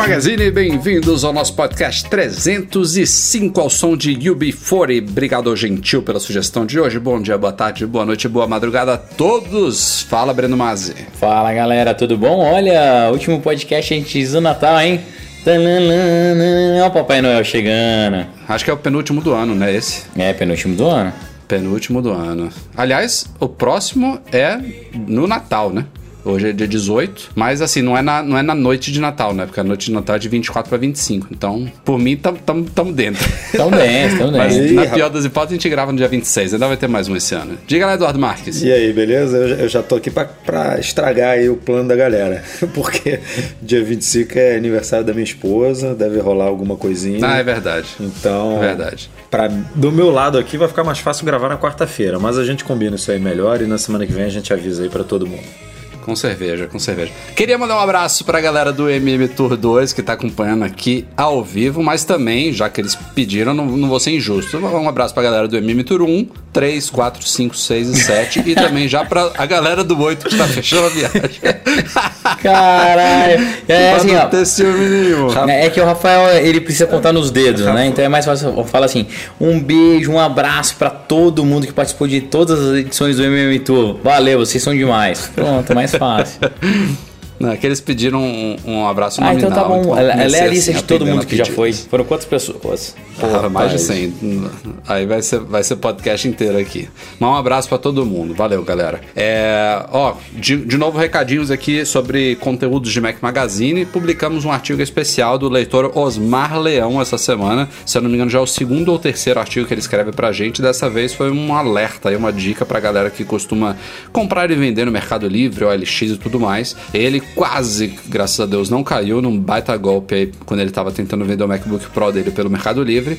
Magazine, bem-vindos ao nosso podcast 305 ao som de UB40. Obrigado, gentil, pela sugestão de hoje. Bom dia, boa tarde, boa noite, boa madrugada a todos. Fala, Breno Mazzi. Fala galera, tudo bom? Olha, último podcast antes do Natal, hein? Olha o Papai Noel chegando. Acho que é o penúltimo do ano, né? Esse? É, penúltimo do ano. Penúltimo do ano. Aliás, o próximo é no Natal, né? Hoje é dia 18, mas assim, não é, na, não é na noite de Natal, né? Porque a noite de Natal é de 24 para 25. Então, por mim, estamos dentro. Tão dentro, tão Mas dentro. na pior das hipóteses, a gente grava no dia 26. Ainda vai ter mais um esse ano. Diga lá, Eduardo Marques. E aí, beleza? Eu, eu já tô aqui pra, pra estragar aí o plano da galera. Porque dia 25 é aniversário da minha esposa, deve rolar alguma coisinha. Ah, é verdade. Então, É verdade. Pra, do meu lado aqui vai ficar mais fácil gravar na quarta-feira, mas a gente combina isso aí melhor e na semana que vem a gente avisa aí pra todo mundo. Com cerveja, com cerveja. Queria mandar um abraço pra galera do MM Tour 2 que tá acompanhando aqui ao vivo, mas também, já que eles pediram, não, não vou ser injusto. Um abraço pra galera do MM Tour 1, 3, 4, 5, 6 e 7 e também já pra a galera do 8 que tá fechando a viagem. Caralho. É assim, ó. ter ciúme nenhum. É que o Rafael, ele precisa contar nos dedos, né? Então é mais fácil eu falar assim: um beijo, um abraço pra todo mundo que participou de todas as edições do MM Tour. Valeu, vocês são demais. Pronto, mais fácil. Não, é que eles pediram um, um abraço Ah, nominal. então tá bom. Ela, ela é a lista assim, de todo mundo que já foi. Foram quantas pessoas? Porra, mais de rapaz. 100. Aí vai ser, vai ser podcast inteiro aqui. Mas um abraço pra todo mundo. Valeu, galera. É, ó, de, de novo, recadinhos aqui sobre conteúdos de Mac Magazine. Publicamos um artigo especial do leitor Osmar Leão essa semana. Se eu não me engano, já é o segundo ou terceiro artigo que ele escreve pra gente. Dessa vez foi um alerta e uma dica pra galera que costuma comprar e vender no Mercado Livre, OLX e tudo mais. Ele quase, graças a Deus, não caiu num baita golpe aí quando ele tava tentando vender o MacBook Pro dele pelo Mercado Livre.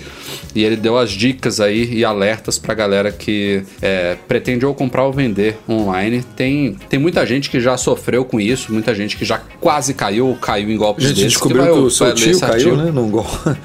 E ele deu as dicas aí e alertas pra galera que é, pretende ou comprar ou vender online. Tem, tem muita gente que já sofreu com isso, muita gente que já quase caiu ou caiu em golpes A gente desses. descobriu vai- que o seu tio caiu, artigo. né, num gol.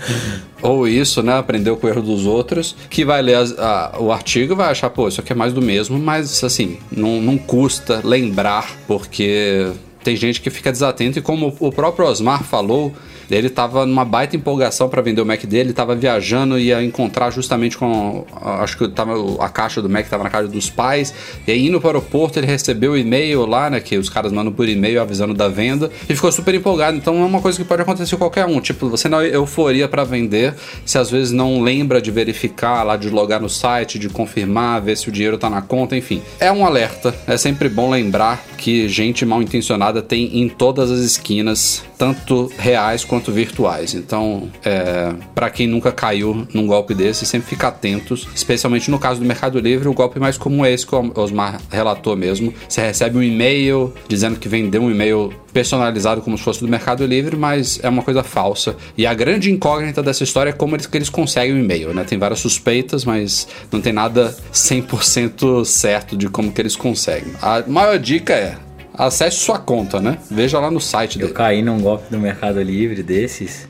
Ou isso, né? Aprendeu com o erro dos outros, que vai ler as- a- o artigo e vai achar, pô, isso aqui é mais do mesmo, mas assim, não, não custa lembrar, porque tem gente que fica desatento e como o próprio Osmar falou, ele tava numa baita empolgação para vender o Mac dele, tava viajando e ia encontrar justamente com a- acho que tava a caixa do Mac tava na casa dos pais, e aí indo para o aeroporto ele recebeu o e-mail lá, né, que os caras mandam por e-mail avisando da venda e ficou super empolgado. Então é uma coisa que pode acontecer com qualquer um, tipo, você na euforia para vender, se às vezes não lembra de verificar lá, de logar no site, de confirmar, ver se o dinheiro tá na conta, enfim. É um alerta, é sempre bom lembrar que gente mal intencionada tem em todas as esquinas, tanto reais quanto virtuais. Então, é, para quem nunca caiu num golpe desse, sempre fica atentos, especialmente no caso do Mercado Livre, o golpe mais comum é esse que o Osmar relatou mesmo. Você recebe um e-mail dizendo que vendeu um e-mail personalizado como se fosse do Mercado Livre, mas é uma coisa falsa. E a grande incógnita dessa história é como eles, que eles conseguem o e-mail, né? Tem várias suspeitas, mas não tem nada 100% certo de como que eles conseguem. A maior dica é acesse sua conta, né? Veja lá no site Eu dele. caí num golpe do Mercado Livre desses.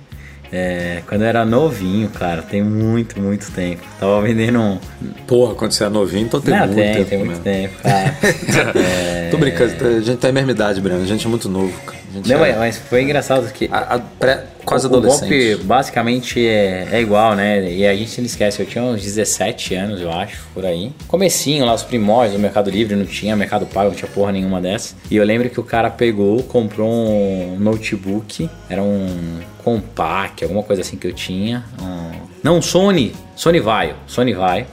é, quando eu era novinho, cara, tem muito, muito tempo. Tava vendendo um. Porra, quando você é novinho, então tem Não, muito tem, tempo. tem muito mesmo. tempo, cara. É, Tô brincando, a gente tá em mesma idade, Breno. A gente é muito novo, cara. Não, é mas, foi engraçado que. a- a pré- quase o, o adolescente. golpe basicamente é, é igual, né? E a gente não esquece, eu tinha uns 17 anos, eu acho, por aí. Comecinho lá, os primórdios do Mercado Livre, não tinha Mercado Pago, não tinha porra nenhuma dessas. E eu lembro que o cara pegou, comprou um notebook, era um compact, alguma coisa assim que eu tinha. um- Não, Sony, Sony Vaio, Sony Vaio.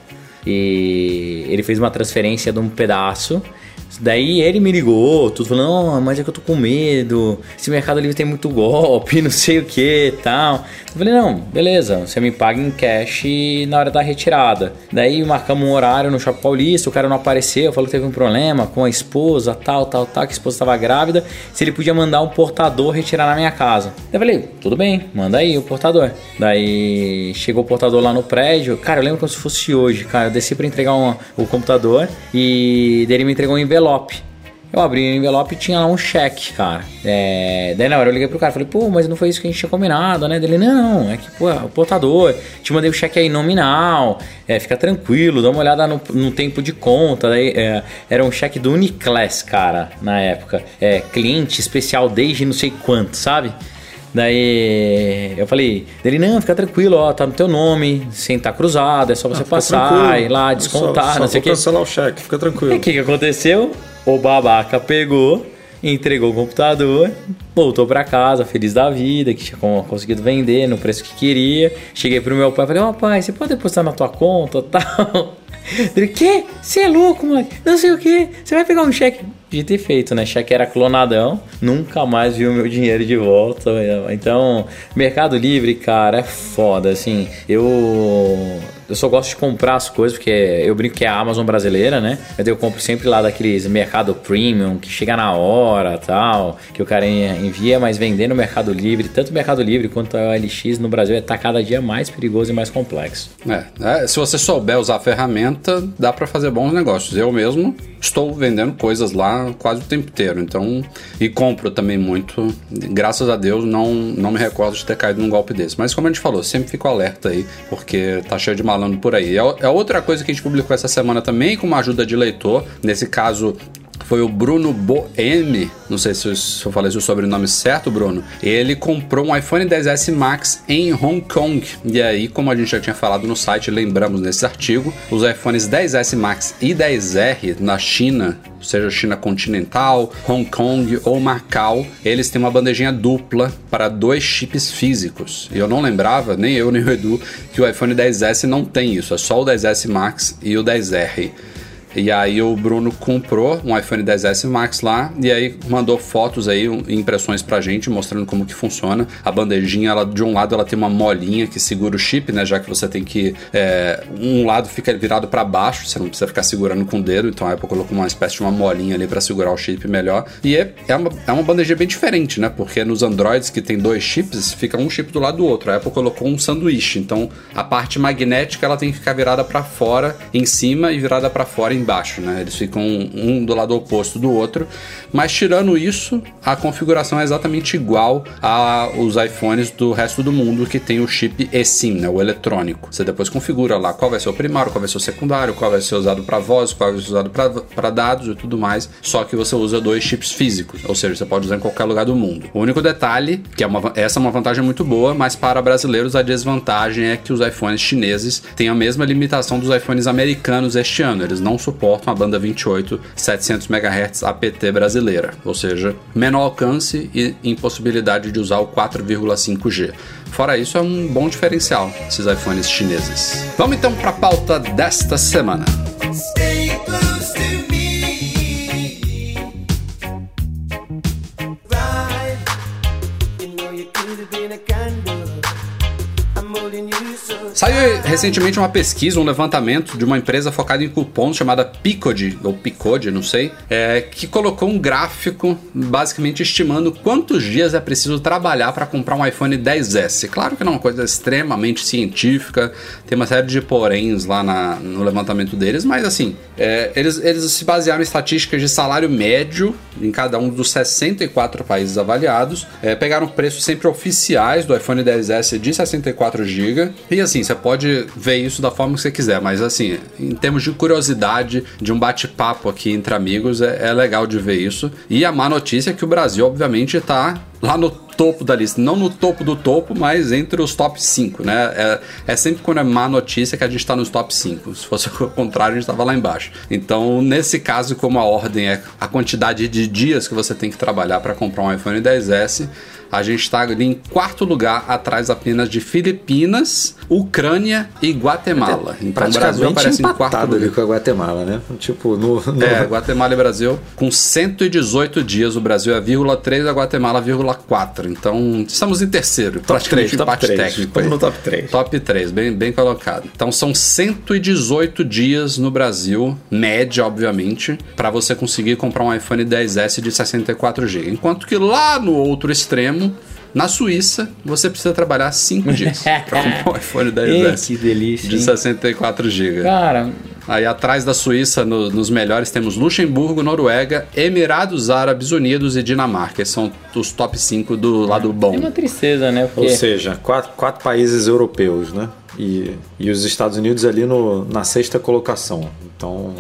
E ele fez uma transferência de um pedaço Daí ele me ligou, tudo falando, não, mas é que eu tô com medo, esse Mercado Livre tem muito golpe, não sei o que tal. Eu falei, não, beleza, você me paga em cash na hora da retirada. Daí marcamos um horário no Shopping Paulista, o cara não apareceu, falou que teve um problema com a esposa, tal, tal, tal, que a esposa estava grávida, se ele podia mandar um portador retirar na minha casa. Eu falei, tudo bem, manda aí o portador. Daí chegou o portador lá no prédio, cara, eu lembro como se fosse hoje, cara, eu desci para entregar uma, o computador e dele me entregou um envelope envelope. Eu abri o envelope e tinha lá um cheque, cara. É... Daí na hora eu liguei pro cara, falei, pô, mas não foi isso que a gente tinha combinado, né? Dele, não, é que, pô, o portador, te mandei o cheque aí nominal, é, fica tranquilo, dá uma olhada no, no tempo de conta. Daí é, era um cheque do Uniclass, cara, na época. É, cliente especial desde não sei quanto, sabe? Daí eu falei, dele, não, fica tranquilo, ó, tá no teu nome, sem tá cruzado, é só você ah, passar, ir lá, descontar, só, não sei o que. cancelar o cheque, fica tranquilo. E o que, que aconteceu? O babaca pegou, entregou o computador, voltou para casa, feliz da vida, que tinha conseguido vender no preço que queria. Cheguei pro meu pai e falei, ó oh, pai, você pode depositar na tua conta tal? Ele, que? Você é louco, mano? Não sei o que. Você vai pegar um cheque de ter feito, né? Cheque era clonadão, nunca mais vi o meu dinheiro de volta. Então, Mercado Livre, cara, é foda, assim. Eu eu só gosto de comprar as coisas porque eu brinco que é a Amazon brasileira, né? Eu compro sempre lá daqueles mercado premium que chega na hora, tal, que o cara envia, mas vender no Mercado Livre, tanto o Mercado Livre quanto a LX no Brasil está cada dia mais perigoso e mais complexo. É, é, se você souber usar a ferramenta, dá para fazer bons negócios. Eu mesmo estou vendendo coisas lá quase o tempo inteiro, então e compro também muito. Graças a Deus não não me recordo de ter caído num golpe desse. Mas como a gente falou, sempre fico alerta aí, porque tá cheio de falando por aí. É, é outra coisa que a gente publicou essa semana também, com uma ajuda de leitor. Nesse caso, foi o Bruno Boemi, não sei se eu falei o sobrenome certo, Bruno. Ele comprou um iPhone 10s Max em Hong Kong. E aí, como a gente já tinha falado no site, lembramos nesse artigo, os iPhones 10s Max e 10R na China seja China continental, Hong Kong ou Macau, eles têm uma bandejinha dupla para dois chips físicos. E eu não lembrava, nem eu nem o Edu, que o iPhone 10S não tem isso, é só o 10S Max e o 10R. E aí o Bruno comprou um iPhone 10S Max lá e aí mandou fotos aí, impressões pra gente, mostrando como que funciona. A bandejinha, ela, de um lado ela tem uma molinha que segura o chip, né? Já que você tem que... É, um lado fica virado para baixo, você não precisa ficar segurando com o dedo, então a Apple colocou uma espécie de uma molinha ali para segurar o chip melhor. E é, é, uma, é uma bandejinha bem diferente, né? Porque nos Androids que tem dois chips, fica um chip do lado do outro. A Apple colocou um sanduíche, então a parte magnética ela tem que ficar virada para fora em cima e virada para fora em embaixo, né? Eles ficam um do lado oposto do outro. Mas tirando isso, a configuração é exatamente igual aos iPhones do resto do mundo que tem o chip eSIM, né? O eletrônico. Você depois configura lá qual vai ser o primário, qual vai ser o secundário, qual vai ser usado para voz, qual vai ser usado para dados e tudo mais. Só que você usa dois chips físicos, ou seja, você pode usar em qualquer lugar do mundo. O único detalhe, que é uma, essa é uma vantagem muito boa, mas para brasileiros a desvantagem é que os iPhones chineses têm a mesma limitação dos iPhones americanos este ano. Eles não suportam a banda 28 700 MHz APT brasileira, ou seja, menor alcance e impossibilidade de usar o 4,5G. Fora isso, é um bom diferencial esses iPhones chineses. Vamos então para a pauta desta semana. Saiu recentemente uma pesquisa, um levantamento de uma empresa focada em cupons chamada Picode, ou Picode, não sei, é, que colocou um gráfico basicamente estimando quantos dias é preciso trabalhar para comprar um iPhone 10S. Claro que não é uma coisa extremamente científica, tem uma série de poréns lá na, no levantamento deles, mas assim, é, eles, eles se basearam em estatísticas de salário médio em cada um dos 64 países avaliados, é, pegaram preços sempre oficiais do iPhone 10S de 64 GB, e assim, você pode ver isso da forma que você quiser, mas assim, em termos de curiosidade, de um bate-papo aqui entre amigos, é, é, legal de ver isso. E a má notícia é que o Brasil, obviamente, está lá no topo da lista. Não no topo do topo, mas entre os top 5, né? É, é sempre quando é má notícia que a gente está nos top 5. Se fosse o contrário, a gente estava lá embaixo. Então, nesse caso, como a ordem é a quantidade de dias que você tem que trabalhar para comprar um iPhone 10S, a gente está ali em quarto lugar, atrás apenas de Filipinas, Ucrânia e Guatemala. Então o Brasil aparece em quarto empatado ali lugar. com a Guatemala, né? Tipo, no... no- É, Guatemala e Brasil, com 118 dias, o Brasil é vírgula 3, a Guatemala vírgula 4. Então, estamos em terceiro, praticamente três, top empate três. técnico. Estamos aí. no top três. Top 3, bem, bem colocado. Então, são 118 dias no Brasil, média, obviamente, para você conseguir comprar um iPhone 10S de 64 GB. Enquanto que lá no outro extremo, na Suíça, você precisa trabalhar 5 dias para comprar um iPhone 10S Ei, que delícia, de hein? 64 GB. Cara, Aí atrás da Suíça, no- nos melhores, temos Luxemburgo, Noruega, Emirados Árabes Unidos e Dinamarca. Esses são os top 5 do lado bom. é uma tristeza, né? Ou Porque seja, quatro, quatro países europeus, né? E, e os Estados Unidos ali no, na sexta colocação. Então.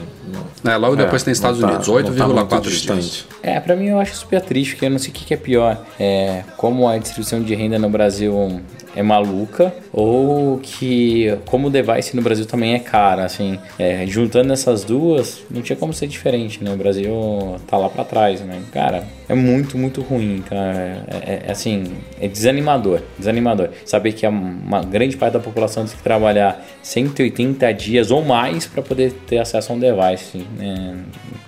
É, logo depois é, tem Estados tá- Unidos, não tá muito 8,4 distante. dias. É, pra mim eu acho super triste, porque eu não sei o que, que é pior. É, como a distribuição de renda no Brasil é maluca, ou que como o device no Brasil também é cara, assim. É, juntando essas duas, não tinha como ser diferente, né? O Brasil tá lá pra trás, né? Cara, é muito, muito ruim, cara. É, é, assim, é desanimador, desanimador. Saber que a- uma grande parte da população tem que trabalhar 180 dias ou mais pra poder ter acesso a um device, né?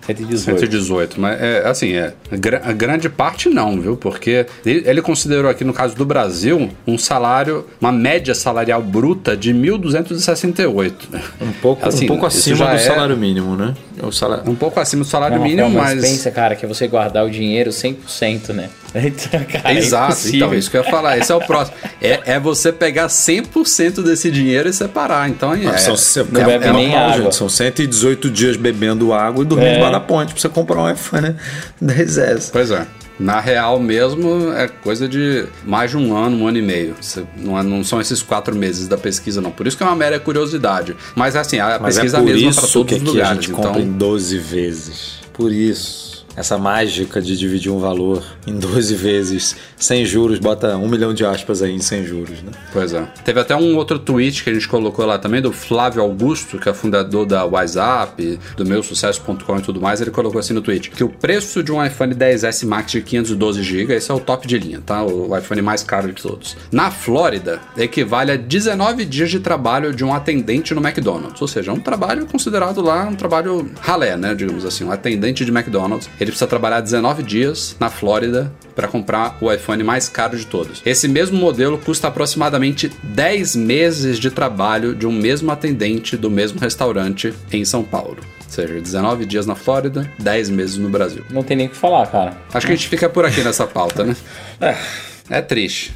118. 118, mas é assim, é gra- a grande parte não, viu? Porque ele ele considerou aqui no caso do Brasil um salário, uma média salarial bruta de 1.268. Um pouco, Assim, um pouco acima do é- salário mínimo, né? O salário. Um pouco acima do salário Não, mínimo, não, mas. pensa, cara, que é você guardar o dinheiro 100%, né? Então, cara, é Exato, impossível. então, isso que eu ia falar. Esse é o próximo. É, é você pegar 100% desse dinheiro e separar. Então, é, Ah, são, se- não é, bebe é nem normal, água. gente. São 118 dias bebendo água e dormindo É. debaixo da ponte pra você comprar um iPhone 10S. Pois é. Na real mesmo, é coisa de mais de um ano, um ano e meio. Não, é- não são esses quatro meses da pesquisa, não. Por isso que é uma mera curiosidade. Mas assim, a Mas é pesquisa é mesma para todos que os aqui a lugares. gente compra Então, em 12 vezes. Por isso. Essa mágica de dividir um valor em 12 vezes sem juros, bota um milhão de aspas aí em sem juros, né? Pois é. Teve até um outro tweet que a gente colocou lá também, do Flávio Augusto, que é fundador da WhatsApp, do meu sucesso.com e tudo mais. Ele colocou assim no tweet: que o preço de um iPhone 10S Max de 512 GB, esse é o top de linha, tá? O iPhone mais caro de todos. Na Flórida, equivale a 19 dias de trabalho de um atendente no McDonald's. Ou seja, é um trabalho considerado lá um trabalho ralé, né? Digamos assim, um atendente de McDonald's. Ele precisa trabalhar 19 dias na Flórida para comprar o iPhone mais caro de todos. Esse mesmo modelo custa aproximadamente 10 meses de trabalho de um mesmo atendente do mesmo restaurante em São Paulo. Ou seja, 19 dias na Flórida, 10 meses no Brasil. Não tem nem o que falar, cara. Acho que a gente fica por aqui nessa pauta, né? É triste.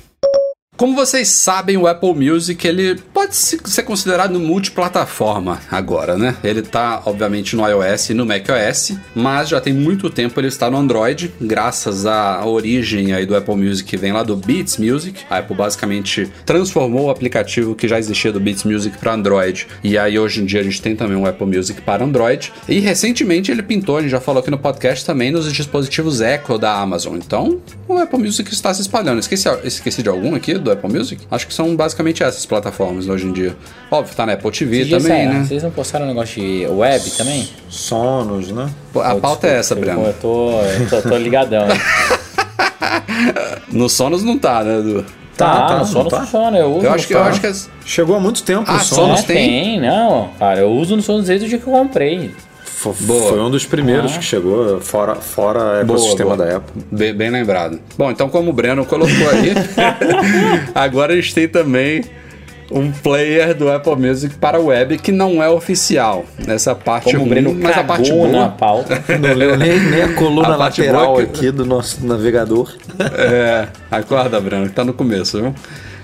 Como vocês sabem, o Apple Music ele pode se- ser considerado multiplataforma agora, né? Ele tá, obviamente, no iOS e no macOS, mas já tem muito tempo ele está no Android, graças à origem aí do Apple Music que vem lá do Beats Music. A Apple basicamente transformou o aplicativo que já existia do Beats Music para Android, e aí hoje em dia a gente tem também um Apple Music para Android. E recentemente ele pintou, a gente já falou aqui no podcast também, nos dispositivos Echo da Amazon. Então, o Apple Music está se espalhando. Esqueci, esqueci de algum aqui do Apple Music? Acho que são basicamente essas plataformas hoje em dia. Óbvio, tá na Apple TV também, né? Vocês não postaram um negócio de web também? Sonos, né? Pô, A pauta é essa, Breno. eu tô, eu tô, tô ligadão. No Sonos não tá, né, Edu? Tá, tá, no Sonos tá. funciona, eu uso Eu acho que, eu Sonos. acho que as- Chegou há muito tempo Ah, o Sonos Sonos. É, tem? tem, não. Cara, eu uso no Sonos desde o dia que eu comprei. Boa. Foi um dos primeiros Ah. que chegou, fora, fora Boa, ecossistema boa. da Apple. Bem, bem lembrado. Bom, então como o Breno colocou aí, agora a gente tem também um player do Apple Music para web que não é oficial. Nessa parte Como o ruim, Breno mas a parte boa, na pauta. Não leu nem, nem a coluna A lateral boa que- aqui do nosso navegador. É, acorda, Breno, que tá no começo, viu?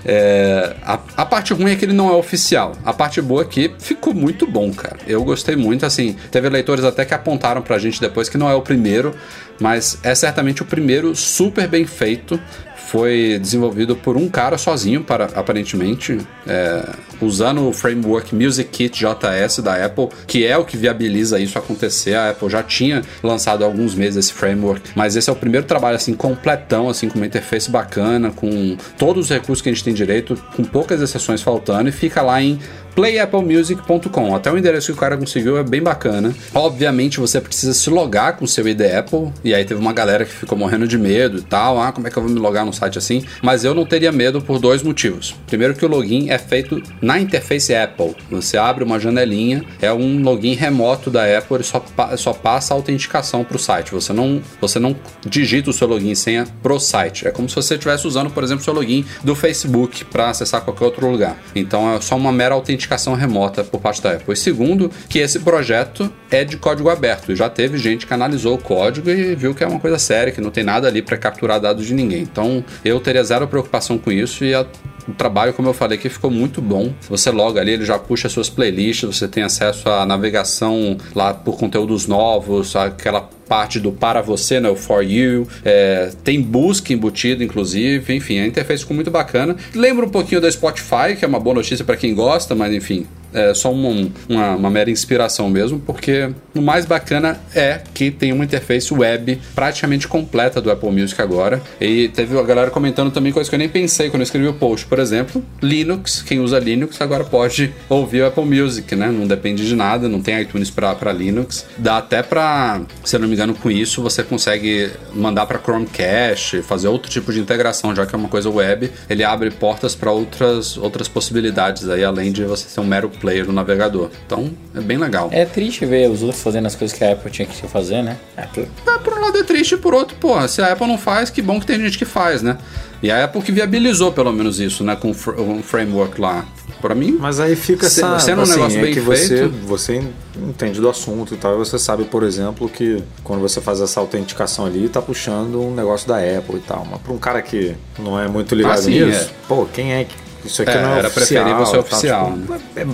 É, a, a parte ruim é que ele não é oficial. A parte boa é que ficou muito bom, cara. Eu gostei muito, assim. Teve leitores até que apontaram pra gente depois que não é o primeiro, mas é certamente o primeiro super bem feito. Foi desenvolvido por um cara sozinho, para, aparentemente, é, usando o framework Music Kit JS da Apple, que é o que viabiliza isso acontecer. A Apple já tinha lançado há alguns meses esse framework, mas esse é o primeiro trabalho assim completão, assim com uma interface bacana, com todos os recursos que a gente tem direito, com poucas exceções faltando, e fica lá em playapplemusic.com. Até o endereço que o cara conseguiu é bem bacana. Obviamente você precisa se logar com seu ID Apple, e aí teve uma galera que ficou morrendo de medo e tal. Ah, como é que eu vou me logar num site assim? Mas eu não teria medo por dois motivos. Primeiro que o login é feito na interface Apple. Você abre uma janelinha, é um login remoto da Apple, e só, só passa a autenticação para o site. Você não, você não digita o seu login e senha pro site. É como se você estivesse usando, por exemplo, o seu login do Facebook para acessar qualquer outro lugar. Então é só uma mera autenticação remota por parte da Apple. E segundo, que esse projeto é de código aberto. Já teve gente que analisou o código e viu que é uma coisa séria, que não tem nada ali para capturar dados de ninguém. Então eu teria zero preocupação com isso e a o trabalho, como eu falei aqui, ficou muito bom. Você loga ali, ele já puxa suas playlists, você tem acesso à navegação lá por conteúdos novos, aquela parte do para você, né, o for you, é, tem busca embutido, inclusive, enfim, a interface ficou muito bacana. Lembra um pouquinho da Spotify, que é uma boa notícia para quem gosta, mas enfim, é só uma, uma, uma, mera inspiração mesmo, porque o mais bacana é que tem uma interface web praticamente completa do Apple Music agora. E teve a galera comentando também coisas que eu nem pensei quando eu escrevi o post. Por exemplo, Linux, quem usa Linux agora pode ouvir o Apple Music, né? Não depende de nada, não tem iTunes para Linux. Dá até para, se eu não me engano, com isso você consegue mandar para Chromecast, fazer outro tipo de integração, já que é uma coisa web. Ele abre portas para outras, outras possibilidades aí, além de você ser um mero player no navegador. Então é bem legal. É triste ver os outros fazendo as coisas que a Apple tinha que fazer, né? Apple. Ah, por um lado é triste, por outro, pô, se a Apple não faz, que bom que tem gente que faz, né? E a Apple que viabilizou pelo menos isso, né? Com um framework lá. Para mim. Mas aí fica essa. Sendo um assim, negócio é bem que feito. Você, você entende do assunto e tal, e você sabe, por exemplo, que quando você faz essa autenticação ali, tá puxando um negócio da Apple e tal. Mas para um cara que não é muito ligado ah, sim, nisso, é. pô, quem é que. Isso aqui é, não é era oficial, preferível ser oficial. Tá, tipo, é, é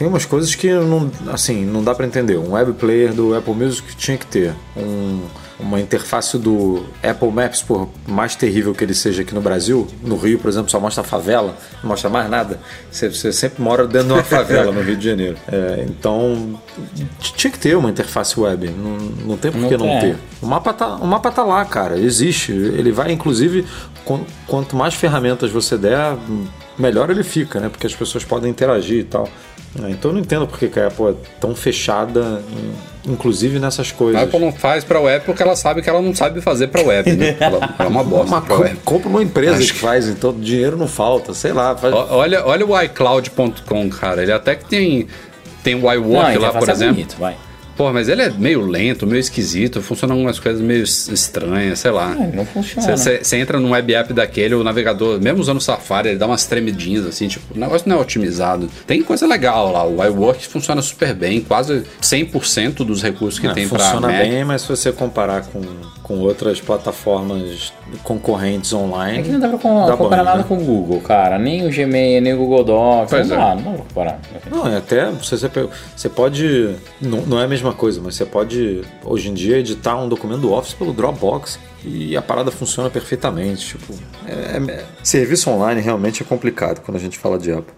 tem umas coisas que não, assim, não dá para entender. Um web player do Apple Music tinha que ter um, uma interface do Apple Maps, por mais terrível que ele seja aqui no Brasil, no Rio, por exemplo, só mostra favela, não mostra mais nada. Você, você sempre mora dentro de uma favela no Rio de Janeiro. É, então, tinha que ter uma interface web. Não, não tem por que não, não ter. O mapa, tá, o mapa tá lá, cara. Existe. Ele vai, inclusive, quanto mais ferramentas você der, melhor ele fica, né? Porque as pessoas podem interagir e tal. É, então eu não entendo porque a Apple é tão fechada, inclusive nessas coisas. A Apple não faz para web porque ela sabe que ela não sabe fazer para web, né? ela, é uma bosta. Uma, web. Compra uma empresa Acho que faz, então dinheiro não falta, sei lá. Faz... Olha, olha o iCloud.com, cara. Ele até que tem, tem o iWork lá, por exemplo. Bonito, vai. Pô, mas ele é meio lento, meio esquisito, funciona algumas coisas meio estranhas, sei lá. Não, não funciona. Você entra num web app daquele, o navegador, mesmo usando o Safari, ele dá umas tremidinhas assim, tipo, o negócio não é otimizado. Tem coisa legal lá, o iWork funciona super bem, quase 100% dos recursos que não, tem para Funciona bem, mas se você comparar com, com outras plataformas concorrentes online. É que não dá pra com, dá comparar bom, nada né? com o Google, cara. Nem o Gmail, nem o Google Docs. Pois não, é. dá, não dá pra comparar. Não, é até você, você pode. Não, não é a mesma coisa, mas você pode, hoje em dia, editar um documento do Office pelo Dropbox e a parada funciona perfeitamente. Tipo, é, é, serviço online realmente é complicado quando a gente fala de Apple.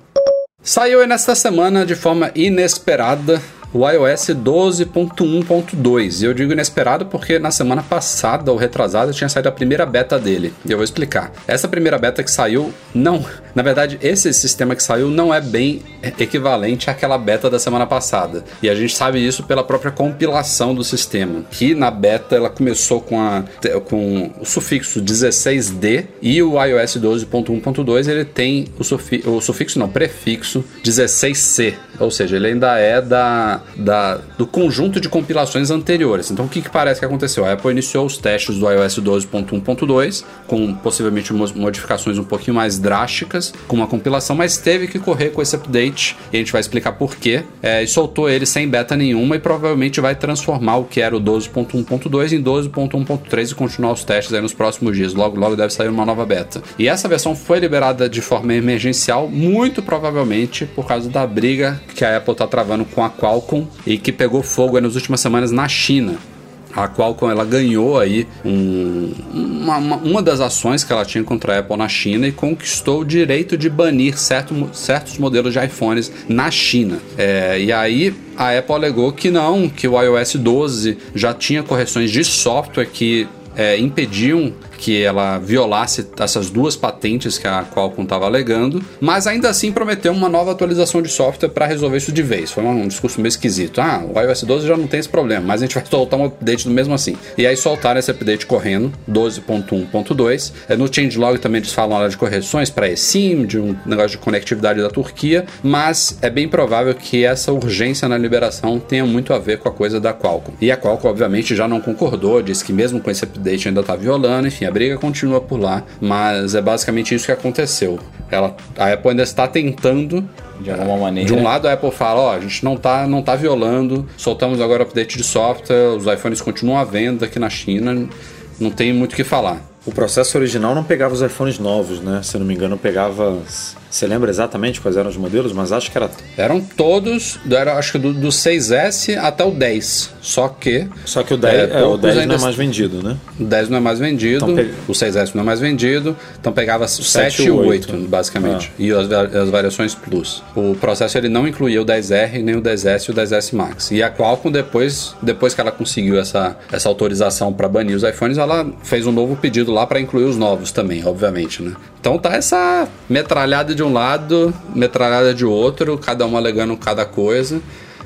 Saiu nesta semana de forma inesperada o iOS 12.1.2. E eu digo inesperado porque na semana passada ou retrasada tinha saído a primeira beta dele. E eu vou explicar. Essa primeira beta que saiu, não. Na verdade, esse sistema que saiu não é bem equivalente àquela beta da semana passada. E a gente sabe isso pela própria compilação do sistema. Que na beta ela começou com, a, com o sufixo 16D e o iOS 12.1.2 ele tem o, sufi, o sufixo, não, prefixo 16C. Ou seja, ele ainda é da da, do conjunto de compilações anteriores. Então, o que, que parece que aconteceu? A Apple iniciou os testes do iOS 12.1.2 com possivelmente modificações um pouquinho mais drásticas, com uma compilação, mas teve que correr com esse update e a gente vai explicar por quê. É, e soltou ele sem beta nenhuma e provavelmente vai transformar o que era o 12.1.2 em 12.1.3 e continuar os testes aí nos próximos dias. Logo, logo deve sair uma nova beta. E essa versão foi liberada de forma emergencial, muito provavelmente por causa da briga que a Apple está travando com a Qualcomm e que pegou fogo nas últimas semanas na China. A Qualcomm ela ganhou aí um, uma, uma, das ações que ela tinha contra a Apple na China e conquistou o direito de banir certo, certos modelos de iPhones na China. É, e aí a Apple alegou que não, que o iOS 12 já tinha correções de software que é, impediam que ela violasse essas duas patentes que a Qualcomm estava alegando, mas ainda assim prometeu uma nova atualização de software para resolver isso de vez. Foi um discurso meio esquisito. Ah, o iOS 12 já não tem esse problema, mas a gente vai soltar um update do mesmo assim. E aí soltaram esse update correndo, 12.1.2. É, no changelog também eles falam de correções para eSIM, de um negócio de conectividade da Turquia, mas é bem provável que essa urgência na liberação tenha muito a ver com a coisa da Qualcomm. E a Qualcomm, obviamente, já não concordou, disse que mesmo com esse update ainda está violando, enfim, a briga continua por lá, mas é basicamente isso que aconteceu. Ela, a Apple ainda está tentando de alguma maneira. De um lado, a Apple fala: ó, a gente não tá, não tá violando, soltamos agora o update de software, os iPhones continuam à venda aqui na China, não tem muito o que falar. O processo original não pegava os iPhones novos, né? Se eu não me engano, pegava você lembra exatamente quais eram os modelos? Mas acho que era. Eram todos, era, acho que do, do 6S até o 10. Só que. Só que o 10, é, é, o 10 não é mais vendido, né? O 10 não é mais vendido, então, pe... o 6S não é mais vendido. Então pegava o 7 e o 8, 8 basicamente. Ah. E as, as, variações Plus. O processo ele não incluía o 10R, nem o 10S e o 10S Max. E a Qualcomm, depois, depois que ela conseguiu essa, essa autorização para banir os iPhones, ela fez um novo pedido lá para incluir os novos também, obviamente, né? Então tá essa metralhada de um lado, metralhada de outro, cada um alegando cada coisa.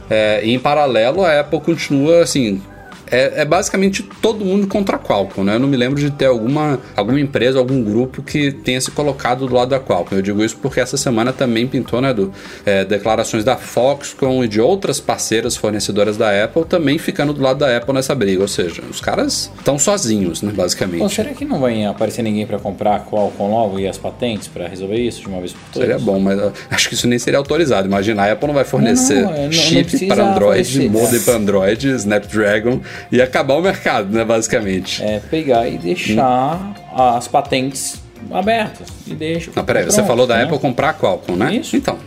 É, e em paralelo, a Apple continua assim é, é, basicamente todo mundo contra a Qualcomm, né? Eu não me lembro de ter alguma, alguma empresa, algum grupo que tenha se colocado do lado da Qualcomm. Eu digo isso porque essa semana também pintou, né, do, é, declarações da Foxconn e de outras parceiras fornecedoras da Apple também ficando do lado da Apple nessa briga. Ou seja, os caras estão sozinhos, né, basicamente. Bom, será que não vai aparecer ninguém para comprar a Qualcomm logo e as patentes para resolver isso de uma vez por todas? Seria bom, mas acho que isso nem seria autorizado. Imagina, a Apple não vai fornecer não, não, chip para Android, modem para Android, Snapdragon e acabar o mercado, né, basicamente. É pegar e deixar hum. as patentes abertas e deixa. Não, peraí, você falou da né? Apple comprar a Qualcomm, né? Isso. Então,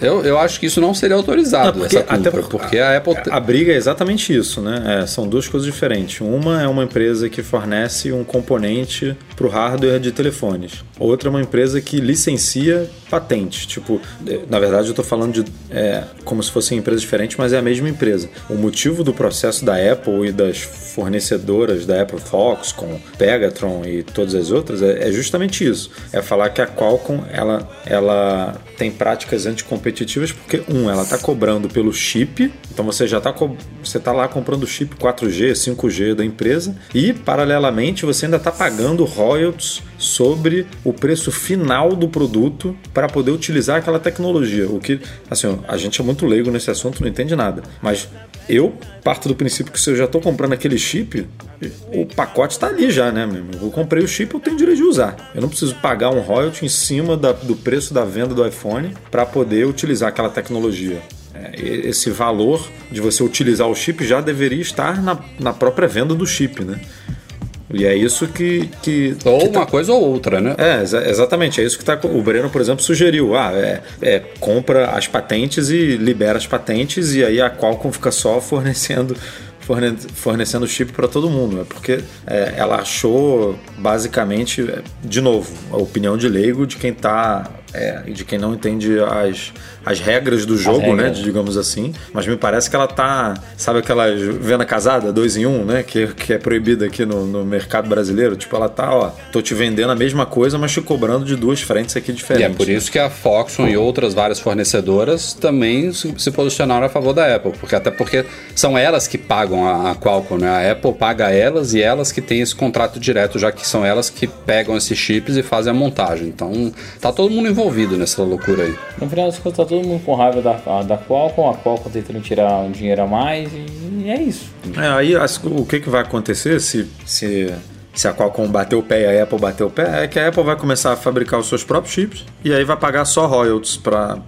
eu, eu acho que isso não seria autorizado, não, porque, compra, até porque a, a Apple... A briga é exatamente isso, né? É, são duas coisas diferentes. Uma é uma empresa que fornece um componente para o hardware de telefones. Outra é uma empresa que licencia patentes. Tipo, é, na verdade eu estou falando de é, como se fossem empresas diferentes, mas é a mesma empresa. O motivo do processo da Apple e das fornecedoras da Apple Fox, com Pegatron e todas as outras, é, é justamente isso. É falar que a Qualcomm ela, ela tem práticas anticompetitivas porque, um, ela está cobrando pelo chip, então você já está você tá lá comprando chip 4G, 5G da empresa e, paralelamente, você ainda está pagando royalties sobre o preço final do produto para poder utilizar aquela tecnologia. O que, assim, a gente é muito leigo nesse assunto, não entende nada, mas eu parto do princípio que se eu já estou comprando aquele chip, o pacote está ali já, né? Eu comprei o chip, eu tenho direito de usar. Eu não preciso pagar um royalty em cima da, do preço da venda do iPhone para poder utilizar aquela tecnologia. É, esse valor de você utilizar o chip já deveria estar na, na própria venda do chip, né? E é isso que. que ou que uma tá... coisa ou outra, né? É, exatamente. É isso que tá... o Breno, por exemplo, sugeriu. Ah, é, é, compra as patentes e libera as patentes, e aí a Qualcomm fica só fornecendo fornecendo chip para todo mundo. É porque é, ela achou, basicamente, de novo, a opinião de leigo de quem está é, de quem não entende as, as regras do jogo, né, regras. né? Digamos assim. Mas me parece que ela tá. Sabe aquela venda casada, dois em um, né? Que, que é proibida aqui no, no mercado brasileiro. Tipo, ela tá, ó, tô te vendendo a mesma coisa, mas te cobrando de duas frentes aqui diferentes. E é por isso que a Foxconn e outras várias fornecedoras também se posicionaram a favor da Apple. Porque até porque são elas que pagam a, a Qualcomm, né? A Apple paga elas e elas que têm esse contrato direto, já que são elas que pegam esses chips e fazem a montagem. Então, tá todo mundo envolvido nessa loucura aí. No final das contas, tá todo mundo com raiva da, da Qualcomm, a Qualcomm tentando tirar um dinheiro a mais e, é isso. É, aí o que, que vai acontecer se, se, se a Qualcomm bater o pé e a Apple bater o pé? É que a Apple vai começar a fabricar os seus próprios chips e aí vai pagar só royalties para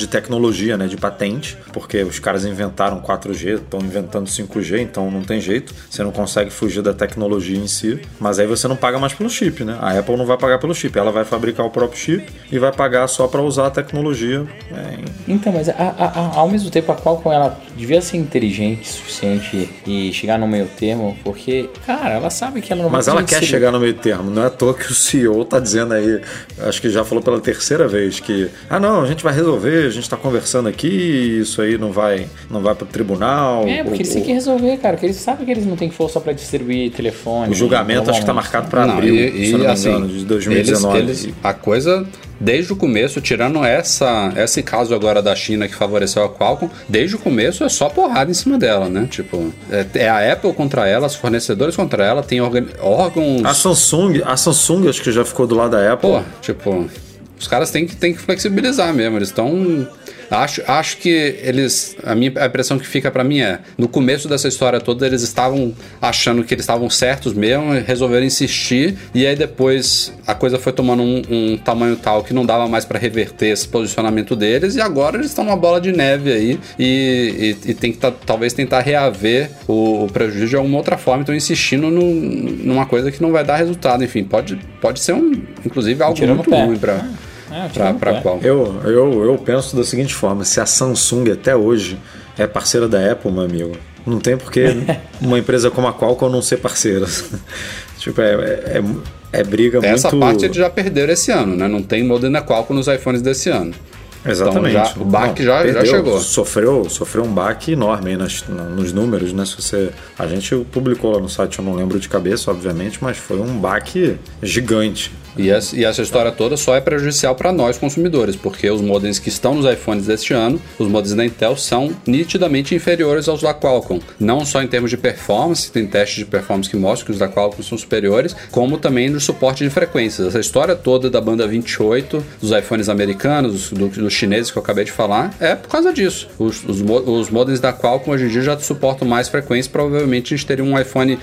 de tecnologia, né, de patente, porque os caras inventaram 4G, estão inventando 5G, então não tem jeito, você não consegue fugir da tecnologia em si, mas aí você não paga mais pelo chip, né? A Apple não vai pagar pelo chip, ela vai fabricar o próprio chip e vai pagar só para usar a tecnologia. É... Então, mas a, a, a, ao mesmo tempo a Qualcomm ela devia ser inteligente o suficiente e chegar no meio termo, porque, cara, ela sabe que ela não Mas ela quer chegar no meio termo, não é à toa que o CEO tá dizendo aí, acho que já falou pela terceira vez que, ah não, a gente vai resolver a gente está conversando aqui e isso aí não vai, não vai para o tribunal. É, porque o, eles têm que resolver, cara. Porque eles sabem que eles não têm força para distribuir telefone. O julgamento acho que está marcado para abril, e, se não me assim, engano, de 2019. Eles, eles, a coisa desde o começo, tirando essa, esse caso agora da China que favoreceu a Qualcomm, desde o começo é só porrada em cima dela, né? Tipo, é, é a Apple contra ela, os fornecedores contra ela, tem órgãos. A Samsung, a Samsung acho que já ficou do lado da Apple. Pô, tipo, os caras têm que, têm que flexibilizar mesmo, eles estão Acho, acho que eles. A minha a impressão que fica para mim é: no começo dessa história toda, eles estavam achando que eles estavam certos mesmo, resolveram insistir, e aí depois a coisa foi tomando um, um tamanho tal que não dava mais para reverter esse posicionamento deles, e agora eles estão numa bola de neve aí e, e, e tem que talvez tentar reaver o, o, prejuízo de alguma outra forma. Então, insistindo no, numa coisa que não vai dar resultado. Enfim, pode, pode ser um, inclusive, algo muito ruim para. É, pra, pra qual? Eu, eu, eu penso da seguinte forma: se a Samsung até hoje é parceira da Apple, meu amigo, não tem por que uma empresa como a Qualcomm não ser parceira. tipo, é, é, é briga Essa muito... Essa parte eles já perderam esse ano, né? Não tem modem da Qualcomm nos iPhones desse ano. Exatamente. Então, já, o baque já, já chegou. Sofreu, sofreu um baque enorme aí nas, nos números, né? Se você, a gente publicou lá no site, eu não lembro de cabeça, obviamente, mas foi um baque gigante. E essa, e essa história toda só é prejudicial para nós consumidores, porque os modems que estão nos iPhones deste ano, os modems da Intel, são nitidamente inferiores aos da Qualcomm. Não só em termos de performance, tem testes de performance que mostram que os da Qualcomm são superiores, como também no suporte de frequências. Essa história toda da banda 28, dos iPhones americanos, do, dos chineses que eu acabei de falar, é por causa disso. Os, os, os modems da Qualcomm hoje em dia já suportam mais frequências, provavelmente a gente teria um iPhone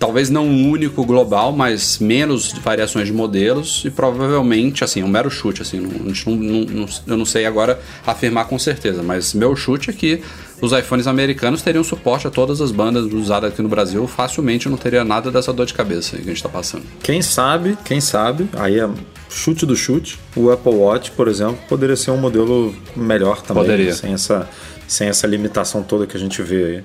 talvez não único global, mas menos variações de modelos e provavelmente, assim, um mero chute, assim, não, não, não, eu não sei agora afirmar com certeza, mas meu chute é que os iPhones americanos teriam suporte a todas as bandas usadas aqui no Brasil, facilmente não teria nada dessa dor de cabeça que a gente está passando. Quem sabe, quem sabe, aí é chute do chute, o Apple Watch, por exemplo, poderia ser um modelo melhor também, poderia. sem essa sem essa limitação toda que a gente vê aí.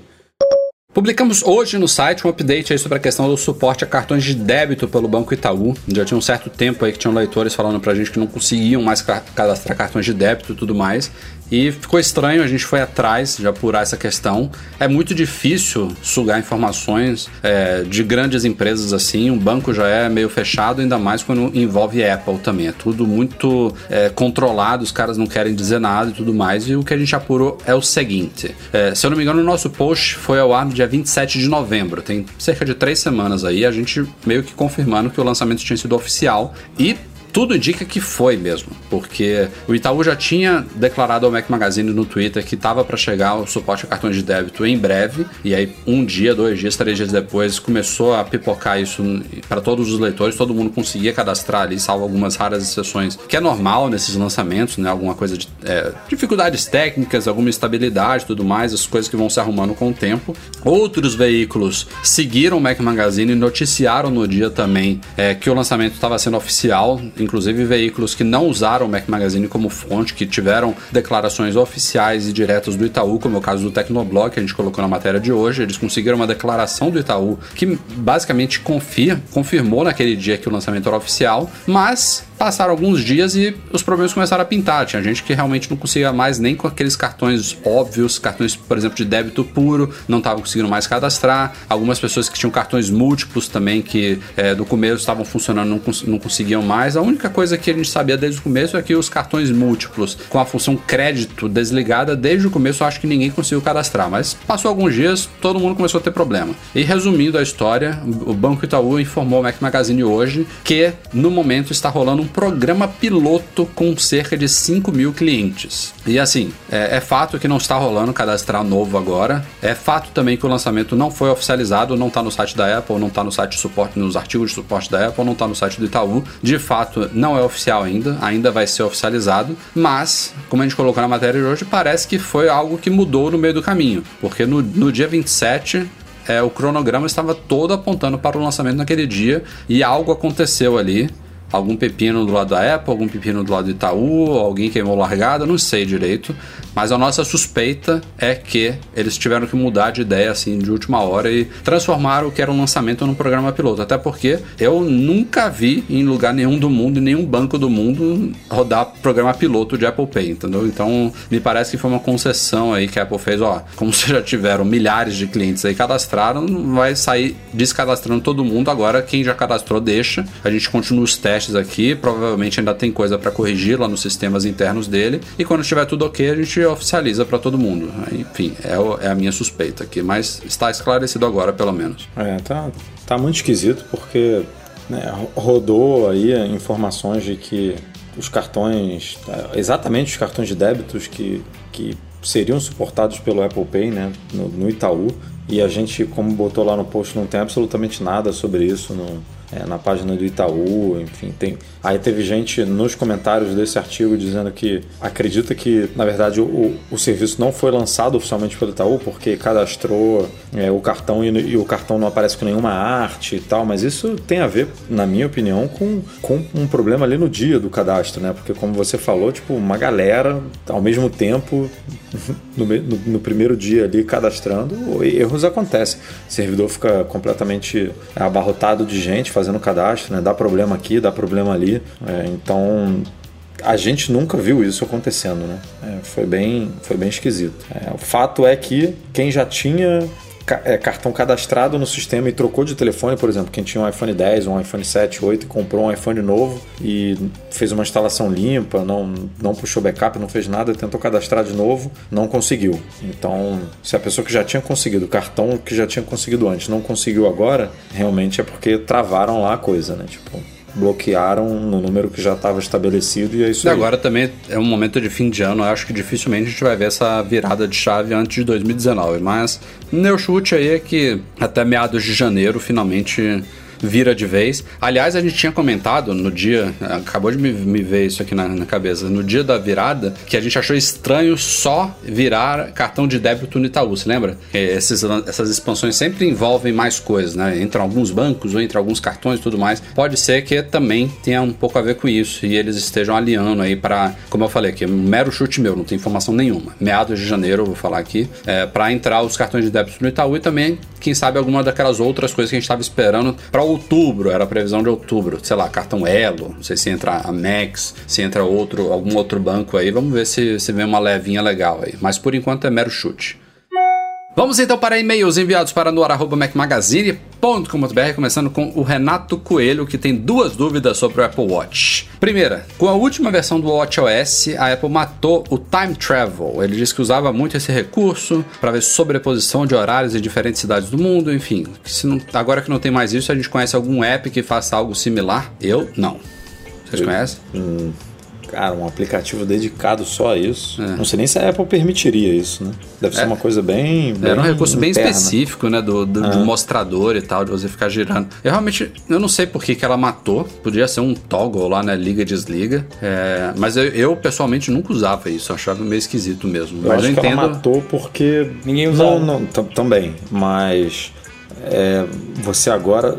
Publicamos hoje no site um update aí sobre a questão do suporte a cartões de débito pelo Banco Itaú. Já tinha um certo tempo aí que tinham leitores falando pra gente que não conseguiam mais cadastrar cartões de débito e tudo mais. E ficou estranho, a gente foi atrás de apurar essa questão. É muito difícil sugar informações é, de grandes empresas assim. O banco já é meio fechado, ainda mais quando envolve Apple também. É tudo muito é, controlado, os caras não querem dizer nada e tudo mais. E o que a gente apurou é o seguinte: é, se eu não me engano, o nosso post foi ao ar no dia 27 de novembro. Tem cerca de três semanas aí, a gente meio que confirmando que o lançamento tinha sido oficial. E tudo indica que foi mesmo, porque o Itaú já tinha declarado ao Mac Magazine no Twitter que estava para chegar o suporte a cartões de débito em breve, e aí um dia, dois dias, três dias depois começou a pipocar isso para todos os leitores, todo mundo conseguia cadastrar ali, salvo algumas raras exceções, que é normal nesses lançamentos, né? Alguma coisa de é, dificuldades técnicas, alguma instabilidade, tudo mais, as coisas que vão se arrumando com o tempo. Outros veículos seguiram o Mac Magazine e noticiaram no dia também é, que o lançamento estava sendo oficial inclusive veículos que não usaram o Mac Magazine como fonte, que tiveram declarações oficiais e diretas do Itaú, como é o caso do Tecnoblog, que a gente colocou na matéria de hoje. Eles conseguiram uma declaração do Itaú que basicamente confia, confirmou naquele dia que o lançamento era oficial, mas Passaram alguns dias e os problemas começaram a pintar. Tinha gente que realmente não conseguia mais nem com aqueles cartões óbvios, cartões, por exemplo, de débito puro, não estavam conseguindo mais cadastrar. Algumas pessoas que tinham cartões múltiplos também, que é, do começo estavam funcionando, não, cons não conseguiam mais. A única coisa que a gente sabia desde o começo é que os cartões múltiplos, com a função crédito desligada, desde o começo acho que ninguém conseguiu cadastrar. Mas passou alguns dias, todo mundo começou a ter problema. E resumindo a história, o Banco Itaú informou o Mac Magazine hoje que no momento está rolando um programa piloto com cerca de 5 mil clientes. E assim, é, é, fato que não está rolando cadastrar novo agora. É fato também que o lançamento não foi oficializado, não está no site da Apple, não está no site de suporte, nos artigos de suporte da Apple, não está no site do Itaú. De fato, não é oficial ainda, ainda vai ser oficializado. Mas, como a gente colocou na matéria de hoje, parece que foi algo que mudou no meio do caminho. Porque no, no dia 27 é, o cronograma estava todo apontando para o lançamento naquele dia e algo aconteceu ali algum pepino do lado da Apple, algum pepino do lado do Itaú, alguém queimou largada, não sei direito. Mas a nossa suspeita é que eles tiveram que mudar de ideia assim de última hora e transformaram o que era um lançamento num programa piloto. Até porque eu nunca vi em lugar nenhum do mundo, em nenhum banco do mundo, rodar programa piloto de Apple Pay, entendeu? Então me parece que foi uma concessão aí que a Apple fez, ó, como vocês já tiveram milhares de clientes aí cadastraram, vai sair descadastrando todo mundo. Agora quem já cadastrou deixa. A gente continua os testes aqui, provavelmente ainda tem coisa para corrigir lá nos sistemas internos dele. E quando estiver tudo ok, a gente oficializa para todo mundo. Enfim, é, o, é, a minha suspeita aqui, mas está esclarecido agora, pelo menos. É, tá, tá muito esquisito porque né, rodou aí informações de que os cartões, exatamente os cartões de débitos que, que seriam suportados pelo Apple Pay, né, no, no Itaú, e a gente, como botou lá no post, não tem absolutamente nada sobre isso no, é, na página do Itaú, enfim, tem. Aí teve gente nos comentários desse artigo dizendo que acredita que, na verdade, o, o serviço não foi lançado oficialmente pelo Itaú porque cadastrou é, o cartão e, e, o cartão não aparece com nenhuma arte e tal, mas isso tem a ver, na minha opinião, com, com um problema ali no dia do cadastro, né? Porque como você falou, tipo, uma galera ao mesmo tempo no, no, no primeiro dia ali cadastrando, erros acontecem. O servidor fica completamente abarrotado de gente fazendo cadastro, né? Dá problema aqui, dá problema ali. É, então a gente nunca viu isso acontecendo, né? É, foi, bem, foi bem esquisito. É, o fato é que quem já tinha é, cartão cadastrado no sistema e trocou de telefone, por exemplo, quem tinha um iPhone 10, um iPhone 7, 8 e comprou um iPhone novo e fez uma instalação limpa, não, não puxou backup, não fez nada, tentou cadastrar de novo, não conseguiu. Então, se a pessoa que já tinha conseguido, o cartão que já tinha conseguido antes, não conseguiu agora, realmente é porque travaram lá a coisa, né? Tipo, bloquearam no número que já estava estabelecido e é isso e aí. agora também é um momento de fim de ano, eu acho que dificilmente a gente vai ver essa virada de chave antes de 2019, mas meu chute aí é que até meados de janeiro finalmente vira de vez. Aliás, a gente tinha comentado no dia, acabou de me, me ver isso aqui na, na, cabeça, no dia da virada, que a gente achou estranho só virar cartão de débito no Itaú, você lembra? Esses, essas expansões sempre envolvem mais coisas, né? Entre alguns bancos ou entre alguns cartões e tudo mais. Pode ser que também tenha um pouco a ver com isso e eles estejam alinhando aí para, como eu falei aqui, é mero chute meu, não tem informação nenhuma. Meados de janeiro, eu vou falar aqui, é, para entrar os cartões de débito no Itaú e também, quem sabe, alguma daquelas outras coisas que a gente estava esperando para outubro, era a previsão de outubro, sei lá, cartão Elo, não sei se entra a Max, se entra outro, algum outro banco aí, vamos ver se, se vem uma levinha legal aí. Mas por enquanto é mero chute. Vamos então para e-mails enviados para noar.macmagazine.com.br, começando com o Renato Coelho, que tem duas dúvidas sobre o Apple Watch. Primeira, com a última versão do WatchOS, a Apple matou o Time Travel. Ele disse que usava muito esse recurso para ver sobreposição de horários em diferentes cidades do mundo, enfim. Que não, agora que não tem mais isso, a gente conhece algum app que faça algo similar? Eu não. Vocês conhecem? Hum. Cara, um aplicativo dedicado só a isso. É. Não sei nem se a Apple permitiria isso, né? Deve ser é. uma coisa bem, bem. Era um recurso bem específico, né? Do, do, é. do, mostrador e tal, de você ficar girando. Eu realmente eu não sei por que, que ela matou. Podia ser um toggle lá, né? Liga desliga. É, mas eu, eu, pessoalmente nunca usava isso. Eu achava meio esquisito mesmo. Eu mas acho eu entendo. ela matou porque. Ninguém usava. Não, não, também. Mas. É, você agora.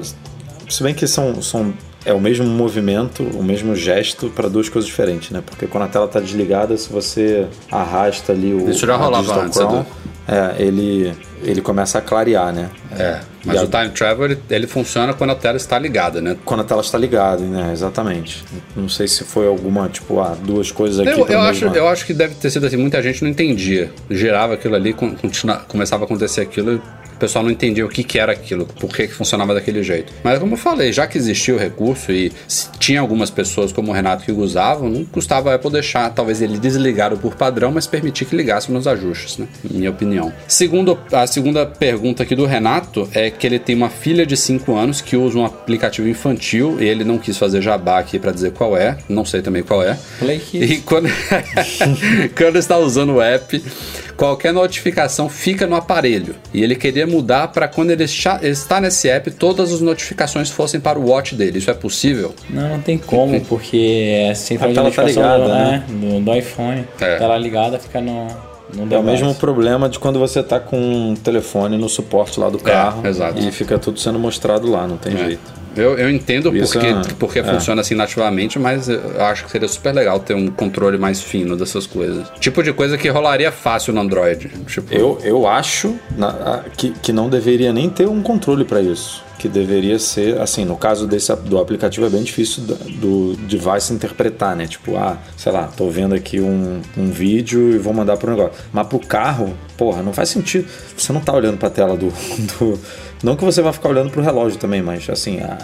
Se bem que são, são é o mesmo movimento, o mesmo gesto para duas coisas diferentes, né? Porque quando a tela está desligada, se você arrasta ali o Isso já rolava antes, Crown, é, ele ele começa a clarear, né? É, mas e o. Time Travel ele funciona quando a tela está ligada, né? Quando a tela está ligada, né? Exatamente. Não sei se foi alguma, tipo, ah, duas coisas aqui. Eu, eu acho, eu acho que deve ter sido assim, muita gente não entendia. Gerava aquilo ali, continua, começava a acontecer aquilo o pessoal não entendia o que, que era aquilo, por que, que funcionava daquele jeito. Mas como eu falei, já que existia o recurso e tinha algumas pessoas como o Renato que usavam, não custava a Apple deixar, talvez ele desligado por padrão, mas permitir que ligasse nos ajustes, né? Minha opinião. Segundo, a segunda pergunta aqui do Renato é que ele tem uma filha de 5 anos que usa um aplicativo infantil e ele não quis fazer jabá aqui para dizer qual é, não sei também qual é. Play Kids. E quando, quando está usando o app, qualquer notificação fica no aparelho. E ele queria mudar para quando ele está nesse app, todas as notificações fossem para o watch dele. Isso é possível? Não, não tem como, porque é central de notificação tá ligada, do, né? do, do, iPhone. É. Tela ligada fica no. no é o mesmo problema de quando você está com um telefone no suporte lá do é, carro é, e fica tudo sendo mostrado lá, não tem é. jeito. Eu, eu entendo Isso porque, é- porque é. funciona assim nativamente, mas eu acho que seria super legal ter um controle mais fino dessas coisas. Tipo de coisa que rolaria fácil no Android. Tipo, Eu, eu acho na- que, que não deveria nem ter um controle para isso. Que deveria ser, assim, no caso desse do aplicativo é bem difícil do, do device interpretar, né? Tipo, ah, sei lá, tô vendo aqui um, um vídeo e vou mandar pro negócio. Mas pro carro, porra, não faz sentido. Você não tá olhando pra tela do. do- não que você vá ficar olhando pro relógio também, mas assim, a,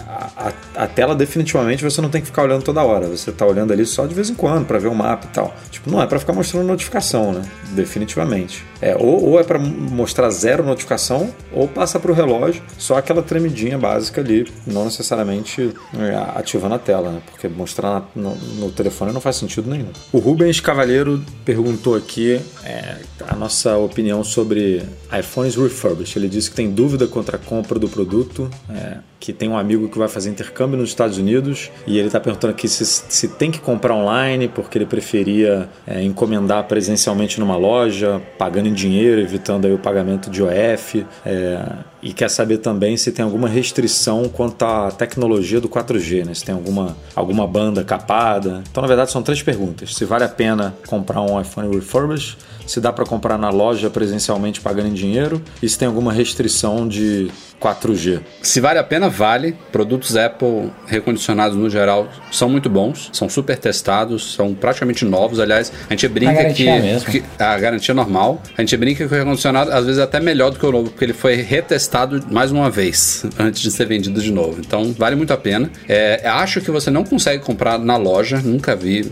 a, a tela definitivamente você não tem que ficar olhando toda hora. Você tá olhando ali só de vez em quando pra ver o mapa e tal. Tipo, não é pra ficar mostrando notificação, né? Definitivamente. É, ou, ou é pra mostrar zero notificação, ou passa pro relógio, só aquela tremidinha básica ali, não necessariamente é, ativando a tela, né? Porque mostrar no, no telefone não faz sentido nenhum. O Rubens Cavalheiro perguntou aqui é, a nossa opinião sobre iPhones refurbished. Ele disse que tem dúvida contra a compra do produto, é, que tem um amigo que vai fazer intercâmbio nos Estados Unidos e ele está perguntando aqui se, se tem que comprar online porque ele preferia é, encomendar presencialmente numa loja, pagando em dinheiro, evitando aí o pagamento de OF. é, e quer saber também se tem alguma restrição quanto à tecnologia do 4G, né? Se tem alguma, alguma banda capada. Então, na verdade, são três perguntas. Se vale a pena comprar um iPhone refurbished, se dá para comprar na loja presencialmente pagando em dinheiro e se tem alguma restrição de 4G. Se vale a pena, vale. Produtos Apple recondicionados no geral são muito bons, são super testados, são praticamente novos. Aliás, a gente brinca que, garantia mesmo. que- a garantia normal. A gente brinca que o recondicionado às vezes é até melhor do que o novo, porque ele foi retestado mais uma vez antes de ser vendido de novo. Então vale muito a pena. É, acho que você não consegue comprar na loja, nunca vi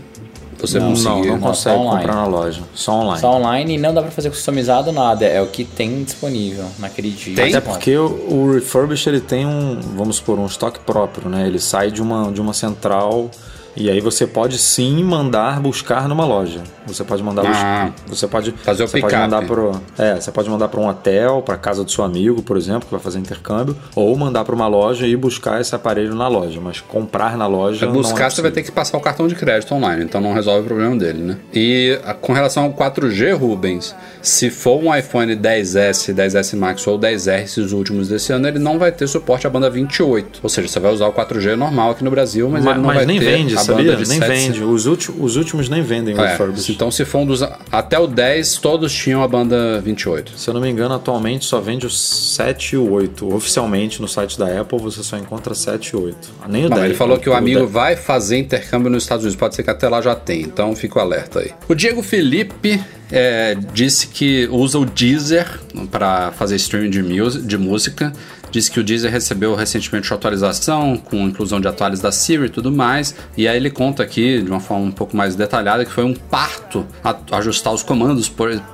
você Não, conseguir. Não, não consegue só online. comprar na loja. Só online. Só online e não dá pra fazer customizado nada. É o que tem disponível naquele dia. Tem? Até porque o, o refurbished ele tem um, vamos supor, um estoque próprio, né? Ele sai de uma, de uma central e aí você pode sim mandar buscar numa loja. Você pode mandar Ah. Você pode Fazer o você pode mandar pro é, você pode mandar para um hotel, para casa do seu amigo, por exemplo, que vai fazer intercâmbio, ou mandar para uma loja e buscar esse aparelho na loja, mas comprar na loja Pra não buscar, é você vai ter que passar o cartão de crédito online, então não resolve o problema dele, né? E a- com relação ao 4G, Rubens, se for um iPhone 10S, 10S Max ou 10R, esses últimos desse ano, ele não vai ter suporte à banda 28. Ou seja, você vai usar o 4G normal aqui no Brasil, mas, Mas, ele não mas vai nem ter vende, sabia? Nem 7 vende. Os, últimos, os últimos nem vendem É, refurbished. então se for um dos... Até o 10, todos tinham a banda 28. Se eu não me engano, atualmente só vende o 7 e o 8. Oficialmente no site da Apple você só encontra 7 e 8. Nem o Não, 10. ele falou que o amigo 10. vai fazer intercâmbio nos Estados Unidos. Pode ser que até lá já tem, então fica o alerta aí. O Diego Felipe é, disse que usa o Deezer para fazer streaming de, mus- de música. Disse que o Deezer recebeu recentemente sua atualização, com inclusão de atuales da Siri e tudo mais. E aí ele conta aqui, de uma forma um pouco mais detalhada, que foi um parto ajustar os comandos,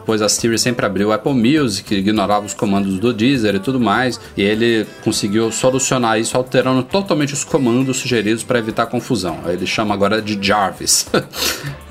pois a Siri sempre abriu o Apple Music, ignorava os comandos do Deezer e tudo mais. E ele conseguiu solucionar isso alterando totalmente os comandos sugeridos para evitar confusão. Ele chama agora de Jarvis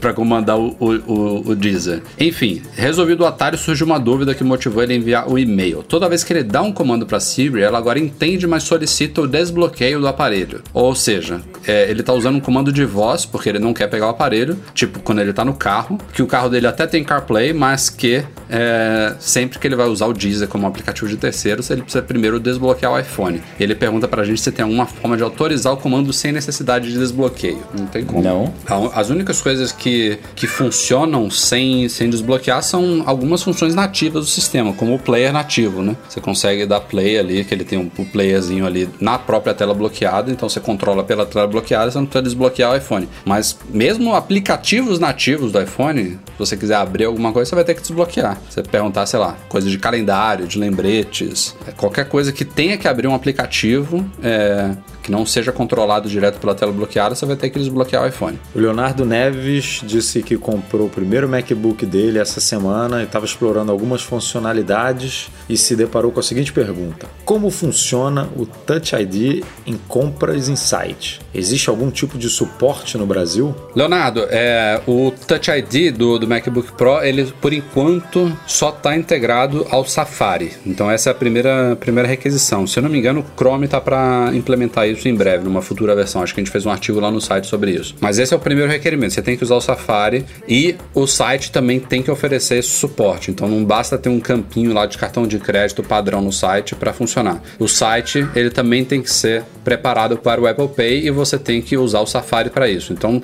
para comandar o, o, o- Deezer. Enfim, resolvido o atalho, surgiu uma dúvida que motivou ele a enviar o e-mail. Toda vez que ele dá um comando para Siri, ela agora entende, mas solicita o desbloqueio do aparelho. Ou seja, é, ele tá usando um comando de voz, porque ele não quer pegar o aparelho, tipo quando ele tá no carro, que o carro dele até tem CarPlay, mas que é, sempre que ele vai usar o Deezer como aplicativo de terceiros, ele precisa primeiro desbloquear o iPhone. Ele pergunta pra gente se tem alguma forma de autorizar o comando sem necessidade de desbloqueio. Não tem como. Não. As únicas coisas que, que funcionam sem, sem desbloquear são algumas funções nativas do sistema, como o player nativo, né? Você consegue dar play ali, que ele tem um, o playerzinho ali na própria tela bloqueada, então você controla pela tela bloqueada, você não precisa desbloquear o iPhone. Mas mesmo aplicativos nativos do iPhone, se você quiser abrir alguma coisa, você vai ter que desbloquear. Você perguntar, sei lá, coisa de calendário, de lembretes, é, qualquer coisa que tenha que abrir um aplicativo, é, que não seja controlado direto pela tela bloqueada, você vai ter que desbloquear o iPhone. O Leonardo Neves disse que comprou o primeiro MacBook dele essa semana e estava explorando algumas funcionalidades e se deparou com a seguinte pergunta: Como funciona o Touch ID em compras em site? Existe algum tipo de suporte no Brasil? Leonardo, é, o Touch ID do, do MacBook Pro, ele por enquanto só está integrado ao Safari. Então essa é a primeira, primeira requisição. Se eu não me engano, o Chrome está para implementar isso isso em breve, numa futura versão. Acho que a gente fez um artigo lá no site sobre isso. Mas esse é o primeiro requerimento. Você tem que usar o Safari e o site também tem que oferecer esse suporte. Então não basta ter um campinho lá de cartão de crédito padrão no site para funcionar. O site ele também tem que ser preparado para o Apple Pay e você tem que usar o Safari para isso. Então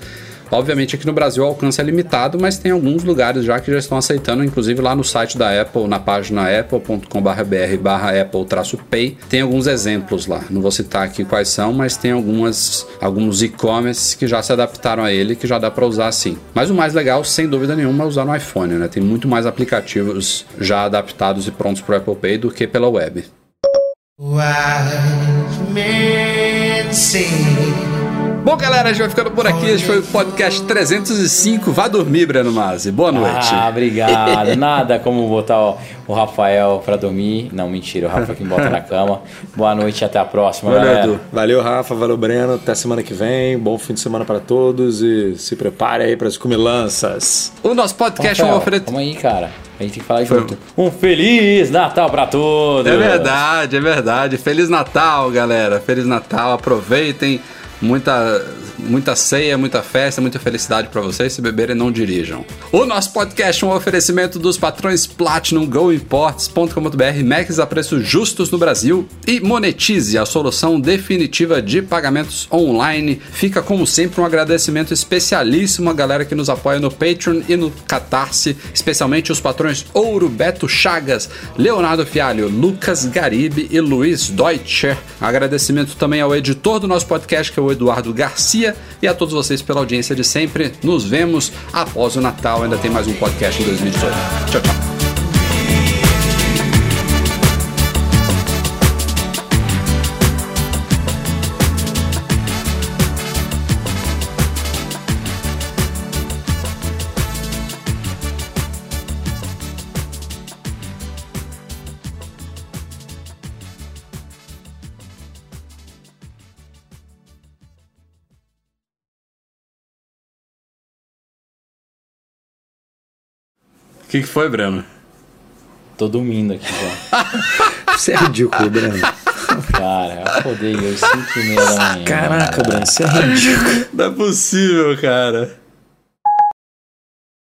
Obviamente aqui no Brasil o alcance é limitado, mas tem alguns lugares já que já estão aceitando, inclusive lá no site da Apple, na página apple.com.br barra apple-pay, tem alguns exemplos lá. Não vou citar aqui quais são, mas tem algumas, alguns e-commerce que já se adaptaram a ele, que já dá para usar assim. Mas o mais legal, sem dúvida nenhuma, é usar no iPhone, né? Tem muito mais aplicativos já adaptados e prontos para o Apple Pay do que pela web. Wise Bom, galera, a gente vai ficando por aqui. Esse foi o podcast 305. Vá dormir, Breno Masi. Boa noite. Ah, obrigado. Nada como botar o, o Rafael pra dormir. Não, mentira. O Rafa que me bota na cama. Boa noite e até a próxima, valeu, galera. Edu. Valeu, Rafa. Valeu, Breno. Até semana que vem. Bom fim de semana para todos e se prepare aí para as comilanças. O nosso podcast Rafael, é um oferecimento. Calma aí, cara. A gente tem que falar junto. Um Feliz Natal pra todos! É verdade, é verdade. Feliz Natal, galera. Feliz Natal. Aproveitem muita, muita ceia, muita festa, muita felicidade para vocês. Se beberem, não dirijam. O nosso podcast é um oferecimento dos patrões Platinum, GoImports.com.br, Macs a preços justos no Brasil e Monetize, a solução definitiva de pagamentos online. Fica, como sempre, um agradecimento especialíssimo à galera que nos apoia no Patreon e no Catarse, especialmente os patrões Ouro, Beto Chagas, Leonardo Fialho, Lucas Garibe e Luiz Deutscher. Agradecimento também ao editor do nosso podcast, que é o Eduardo Garcia, e a todos vocês pela audiência de sempre. Nos vemos após o Natal. Ainda tem mais um podcast em 2018. Tchau, tchau. O que, que foi, Breno? Tô dormindo aqui já. Você é ridículo, Breno. Cara, eu acordei hoje 5 e meia da manhã. Caraca, Breno, você é ridículo. Não é possível, cara.